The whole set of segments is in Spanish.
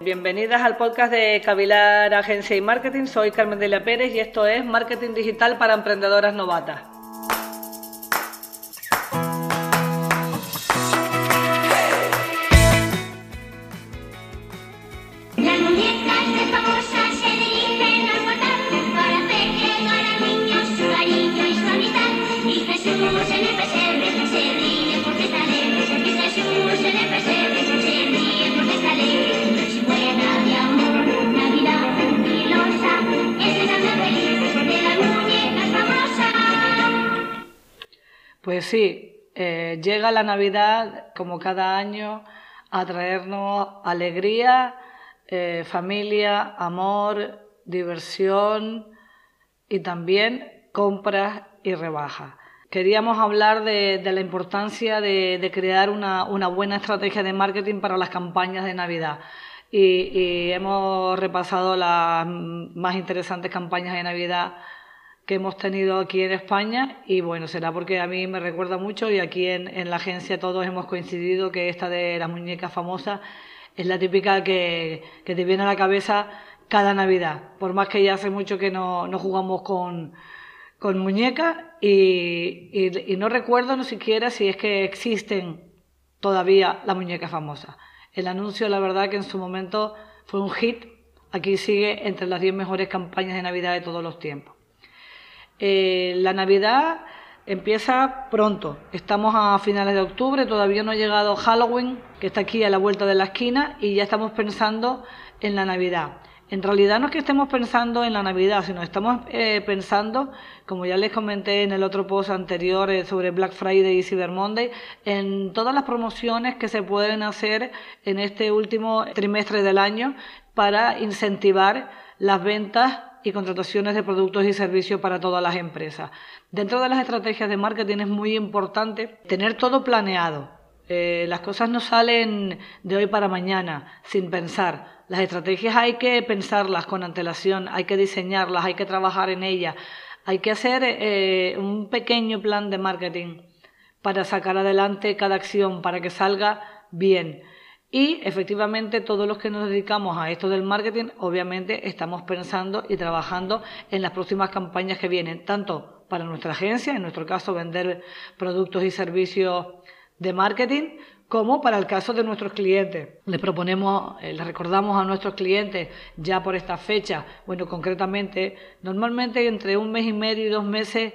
Bienvenidas al podcast de Cavilar Agencia y Marketing. Soy Carmen Delia Pérez y esto es Marketing Digital para Emprendedoras Novatas. Sí, eh, llega la Navidad como cada año a traernos alegría, eh, familia, amor, diversión y también compras y rebajas. Queríamos hablar de, la importancia de, crear una, buena estrategia de marketing para las campañas de Navidad. Y hemos repasado las más interesantes campañas de Navidad que hemos tenido aquí en España y bueno, será porque a mí me recuerda mucho y aquí en, en la agencia todos hemos coincidido que esta de las muñecas famosas es la típica que, que te viene a la cabeza cada Navidad, por más que ya hace mucho que no, no jugamos con, con muñecas y, y, y no recuerdo ni siquiera si es que existen todavía las muñecas famosas. El anuncio, la verdad, que en su momento fue un hit. Aquí sigue entre las 10 mejores campañas de Navidad de todos los tiempos. Eh, la Navidad empieza pronto. Estamos a finales de octubre, todavía no ha llegado Halloween, que está aquí a la vuelta de la esquina, y ya estamos pensando en la Navidad. En realidad no es que estemos pensando en la Navidad, sino estamos eh, pensando, como ya les comenté en el otro post anterior eh, sobre Black Friday y Cyber Monday, en todas las promociones que se pueden hacer en este último trimestre del año para incentivar las ventas y contrataciones de productos y servicios para todas las empresas. Dentro de las estrategias de marketing es muy importante tener todo planeado. Eh, las cosas no salen de hoy para mañana sin pensar. Las estrategias hay que pensarlas con antelación, hay que diseñarlas, hay que trabajar en ellas, hay que hacer eh, un pequeño plan de marketing para sacar adelante cada acción, para que salga bien. Y efectivamente todos los que nos dedicamos a esto del marketing, obviamente estamos pensando y trabajando en las próximas campañas que vienen, tanto para nuestra agencia, en nuestro caso vender productos y servicios de marketing, como para el caso de nuestros clientes. Les proponemos, eh, les recordamos a nuestros clientes ya por esta fecha, bueno, concretamente, normalmente entre un mes y medio y dos meses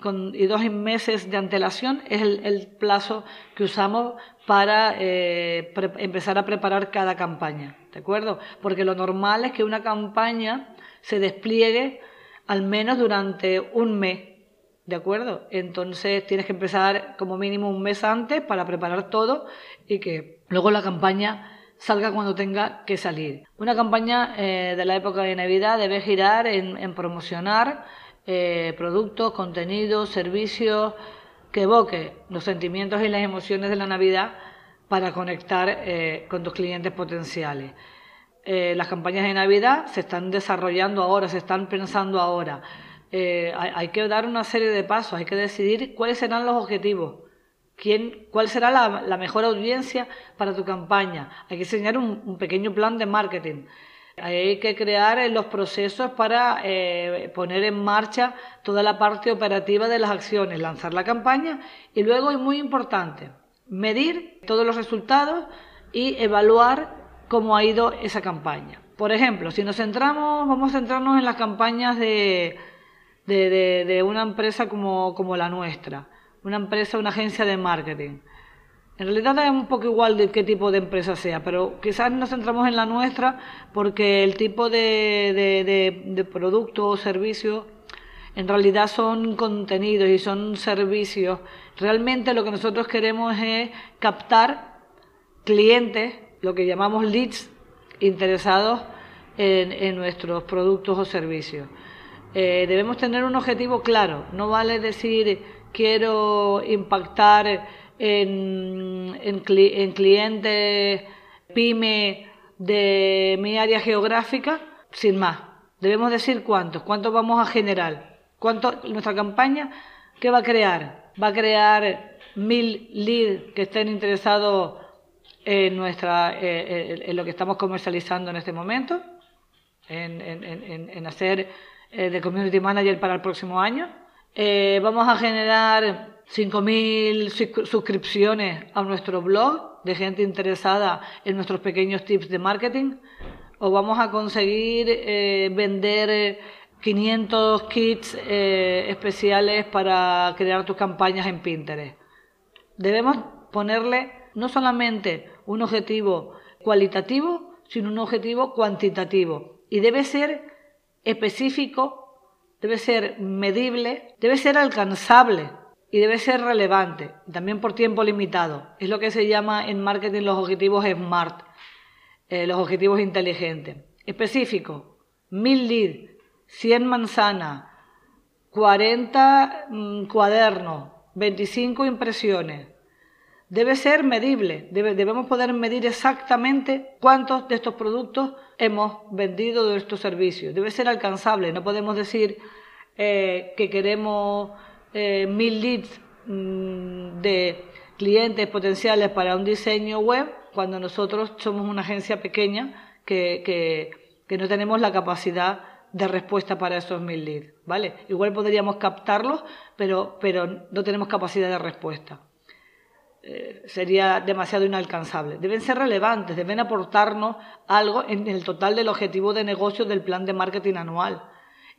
con, y dos meses de antelación es el, plazo que usamos para eh, empezar a preparar cada campaña, ¿de acuerdo? Porque lo normal es que una campaña se despliegue al menos durante un mes, ¿de acuerdo? Entonces tienes que empezar como mínimo un mes antes para preparar todo y que luego la campaña salga cuando tenga que salir. Una campaña eh, de la época de Navidad debe girar en promocionar eh, productos, contenidos, servicios que evoque los sentimientos y las emociones de la Navidad para conectar eh, con tus clientes potenciales. Eh, las campañas de Navidad se están desarrollando ahora, se están pensando ahora. Eh, hay, que dar una serie de pasos, hay que decidir cuáles serán los objetivos, quién, cuál será la, mejor audiencia para tu campaña. Hay que diseñar un pequeño plan de marketing. Hay que crear los procesos para eh, poner en marcha toda la parte operativa de las acciones, lanzar la campaña y luego, y muy importante, medir todos los resultados y evaluar cómo ha ido esa campaña. Por ejemplo, si nos centramos, vamos a centrarnos en las campañas de, de, de, de una empresa como, como la nuestra, una empresa, una agencia de marketing. En realidad es un poco igual de qué tipo de empresa sea, pero quizás nos centramos en la nuestra porque el tipo de, de, producto o servicio en realidad son contenidos y son servicios. Realmente lo que nosotros queremos es captar clientes, lo que llamamos leads, interesados en, en nuestros productos o servicios. Eh, debemos tener un objetivo claro. No vale decir quiero impactar en, en, en clientes pyme de mi área geográfica, sin más. Debemos decir cuántos, cuántos vamos a generar, cuánto nuestra campaña, ¿qué va a crear? Va a crear mil leads que estén interesados en, nuestra, eh, en lo que estamos comercializando en este momento, en, en, hacer eh, de Community Manager para el próximo año. Eh, vamos a generar 5.000 suscripciones a nuestro blog de gente interesada en nuestros pequeños tips de marketing. O vamos a conseguir eh, vender 500 kits especiales para crear tus campañas en Pinterest. Debemos ponerle no solamente un objetivo cualitativo, sino un objetivo cuantitativo. Y debe ser específico, debe ser medible, debe ser alcanzable y debe ser relevante, también por tiempo limitado. Es lo que se llama en marketing los objetivos SMART, eh, los objetivos inteligentes. Específico, 1000 leads, 100 manzanas, 40 mm, cuadernos, 25 impresiones, debe ser medible, debemos poder medir exactamente cuántos de estos productos hemos vendido de estos servicios. Debe ser alcanzable, no podemos decir eh, que queremos eh, mil leads mm, de clientes potenciales para un diseño web cuando nosotros somos una agencia pequeña que, que, no tenemos la capacidad de respuesta para esos mil leads, ¿vale? Igual podríamos captarlos, pero, pero no tenemos capacidad de respuesta. Eh, sería demasiado inalcanzable. Deben ser relevantes, deben aportarnos algo en el total del objetivo de negocio del plan de marketing anual.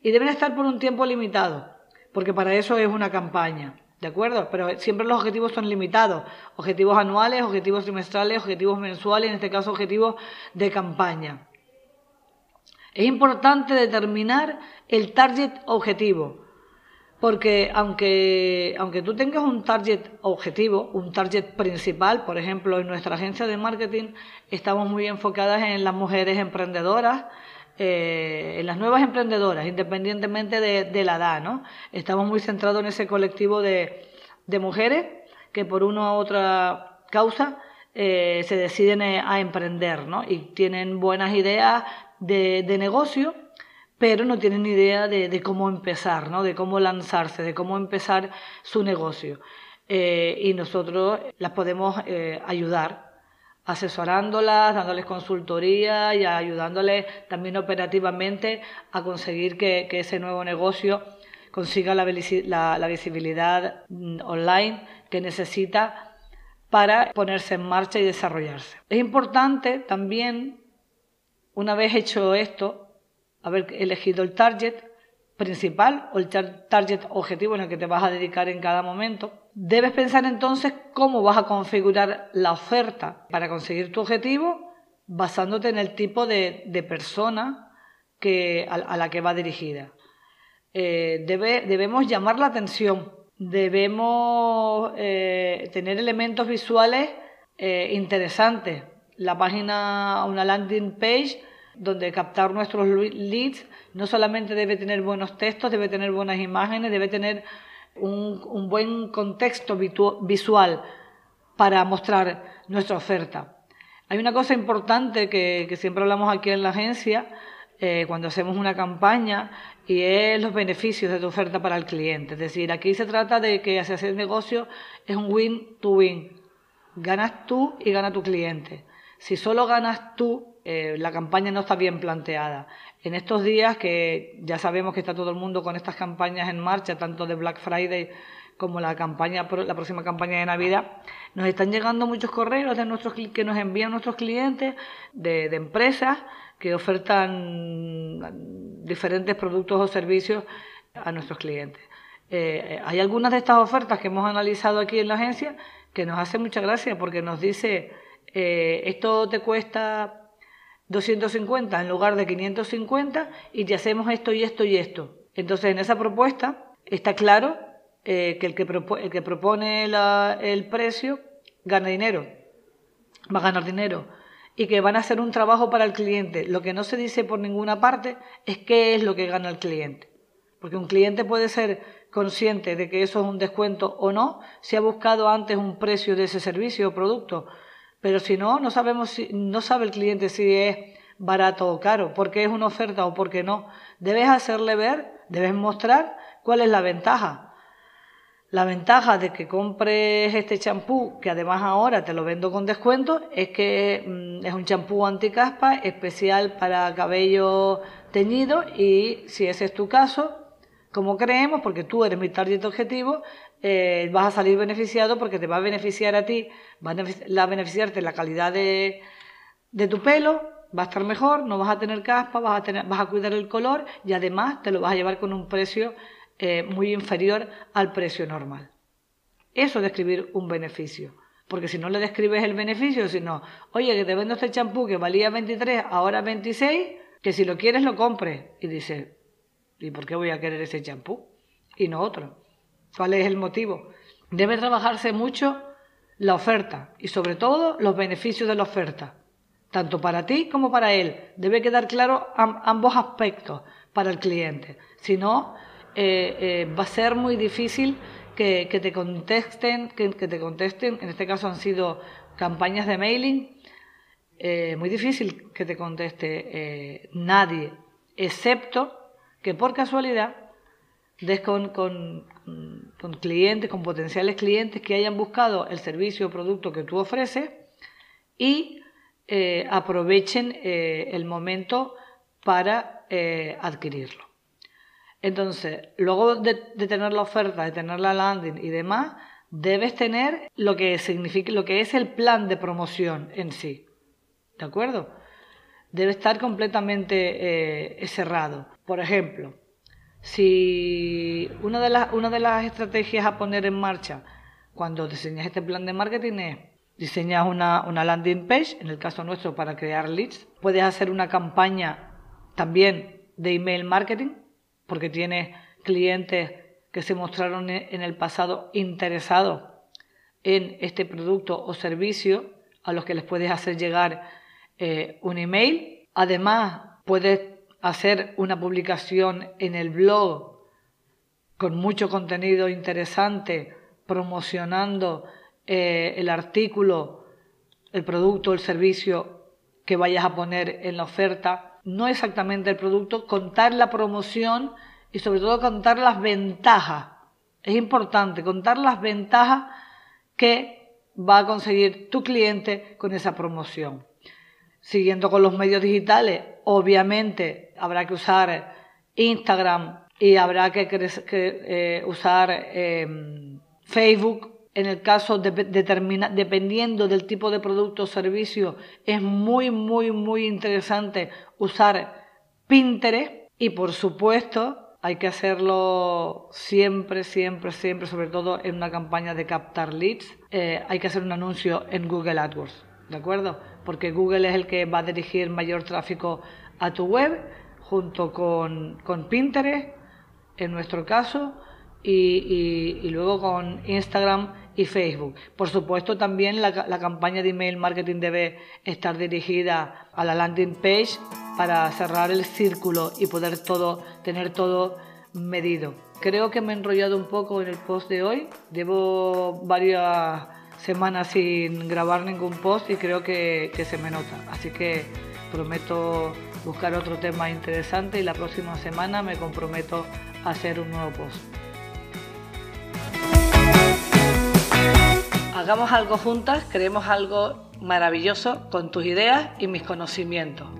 Y deben estar por un tiempo limitado, porque para eso es una campaña. ¿De acuerdo? Pero siempre los objetivos son limitados. Objetivos anuales, objetivos trimestrales, objetivos mensuales, en este caso objetivos de campaña. Es importante determinar el target objetivo. Porque aunque, aunque tú tengas un target objetivo, un target principal, por ejemplo, en nuestra agencia de marketing estamos muy enfocadas en las mujeres emprendedoras, eh, en las nuevas emprendedoras, independientemente de, la edad, ¿no? Estamos muy centrados en ese colectivo de, de mujeres que por una u otra causa eh, se deciden a emprender, ¿no? Y tienen buenas ideas de, de negocio pero no tienen idea de, cómo empezar, ¿no? de cómo lanzarse, de cómo empezar su negocio. Eh, y nosotros las podemos eh, ayudar asesorándolas, dándoles consultoría y ayudándoles también operativamente a conseguir que, ese nuevo negocio consiga la, visibilidad mm, online que necesita para ponerse en marcha y desarrollarse. Es importante también, una vez hecho esto, haber elegido el target principal o el target objetivo en el que te vas a dedicar en cada momento. Debes pensar entonces cómo vas a configurar la oferta para conseguir tu objetivo basándote en el tipo de, persona que, a, la que va dirigida. Eh, debemos llamar la atención, debemos eh, tener elementos visuales eh, interesantes. La página, una landing page, donde captar nuestros leads no solamente debe tener buenos textos, debe tener buenas imágenes, debe tener un, buen contexto visual para mostrar nuestra oferta. Hay una cosa importante que, siempre hablamos aquí en la agencia eh, cuando hacemos una campaña y es los beneficios de tu oferta para el cliente. Es decir, aquí se trata de que hacer negocio es un win to win. Ganas tú y gana tu cliente. Si solo ganas tú, eh, la campaña no está bien planteada. En estos días que ya sabemos que está todo el mundo con estas campañas en marcha, tanto de Black Friday como la campaña, la próxima campaña de Navidad, nos están llegando muchos correos de nuestros que nos envían nuestros clientes de, empresas que ofertan diferentes productos o servicios a nuestros clientes. Eh, hay algunas de estas ofertas que hemos analizado aquí en la agencia que nos hace mucha gracia porque nos dice eh, esto te cuesta 250 en lugar de 550 y te hacemos esto y esto y esto. Entonces, en esa propuesta está claro eh, que, el que, el que propone el precio gana dinero, va a ganar dinero y que van a hacer un trabajo para el cliente. Lo que no se dice por ninguna parte es qué es lo que gana el cliente. Porque un cliente puede ser consciente de que eso es un descuento o no, si ha buscado antes un precio de ese servicio o producto pero si no, no sabemos si, no sabe el cliente si es barato o caro, porque es una oferta o porque no. Debes hacerle ver, debes mostrar cuál es la ventaja. La ventaja de que compres este champú, que además ahora te lo vendo con descuento, es que mm, es un champú anticaspa especial para cabello teñido y si ese es tu caso, como creemos, porque tú eres mi target objetivo, eh, vas a salir beneficiado porque te va a beneficiar a ti, va a beneficiarte la calidad de, de tu pelo, va a estar mejor, no vas a tener caspa, vas a, tener, vas a cuidar el color y además te lo vas a llevar con un precio eh, muy inferior al precio normal. Eso es describir un beneficio. Porque si no le describes el beneficio, sino, oye, que te vendo este champú que valía 23, ahora 26, que si lo quieres lo compres. Y dice, ¿y por qué voy a querer ese champú? Y no otro. ¿Cuál es el motivo? Debe trabajarse mucho la oferta y sobre todo los beneficios de la oferta, tanto para ti como para él. Debe quedar claro ambos aspectos para el cliente. Si no, eh, eh, va a ser muy difícil que, te contesten, que, te contesten, en este caso han sido campañas de mailing, eh, muy difícil que te conteste nadie, excepto que por casualidad des con, con, clientes, con potenciales clientes que hayan buscado el servicio o producto que tú ofreces y aprovechen el momento para adquirirlo. Entonces, luego de, tener la oferta, de tener la landing y demás, debes tener lo que significa, lo que es el plan de promoción en sí. ¿De acuerdo? Debe estar completamente eh, cerrado. Por ejemplo, si una de, las, una de las estrategias a poner en marcha cuando diseñas este plan de marketing es diseñas una, una landing page, en el caso nuestro para crear leads, puedes hacer una campaña también de email marketing, porque tiene clientes que se mostraron en el pasado interesados en este producto o servicio a los que les puedes hacer llegar eh, un email. Además, puedes hacer una publicación en el blog con mucho contenido interesante promocionando eh, el artículo, el producto, el servicio que vayas a poner en la oferta no exactamente el producto, contar la promoción y sobre todo contar las ventajas. Es importante contar las ventajas que va a conseguir tu cliente con esa promoción. Siguiendo con los medios digitales, obviamente habrá que usar Instagram y habrá que, eh, usar em, Facebook en el caso de, dependiendo del tipo de producto o servicio, es muy, muy, muy interesante usar Pinterest y por supuesto hay que hacerlo siempre, siempre, siempre, sobre todo en una campaña de captar leads. Eh, hay que hacer un anuncio en Google AdWords, ¿de acuerdo? Porque Google es el que va a dirigir mayor tráfico a tu web junto con, con Pinterest, en nuestro caso, y, y, luego con Instagram y Facebook. Por supuesto, también la, la, campaña de email marketing debe estar dirigida a la landing page para cerrar el círculo y poder todo, tener todo medido. Creo que me he enrollado un poco en el post de hoy. Llevo varias semanas sin grabar ningún post y creo que, que se me nota. Así que prometo buscar otro tema interesante y la próxima semana me comprometo a hacer un nuevo post. Hagamos algo juntas, creemos algo maravilloso con tus ideas y mis conocimientos.